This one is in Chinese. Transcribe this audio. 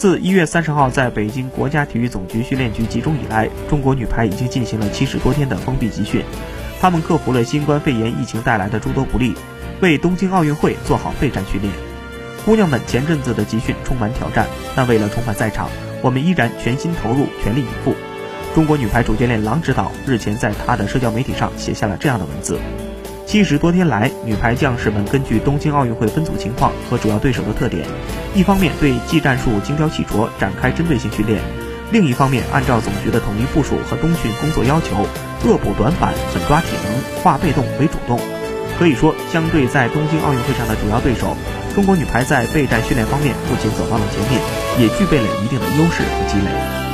自一月三十号在北京国家体育总局训练局集中以来，中国女排已经进行了七十多天的封闭集训。她们克服了新冠肺炎疫情带来的诸多不利，为东京奥运会做好备战训练。姑娘们前阵子的集训充满挑战，但为了重返赛场，我们依然全心投入，全力以赴。中国女排主教练郎指导日前在他的社交媒体上写下了这样的文字。七十多天来，女排将士们根据东京奥运会分组情况和主要对手的特点，一方面对技战术精雕细琢展开针对性训练，另一方面按照总局的统一部署和冬训工作要求，恶补短板，狠抓体能，化被动为主动。可以说，相对在东京奥运会上的主要对手，中国女排在备战训练方面不仅走到了前面，也具备了一定的优势和积累。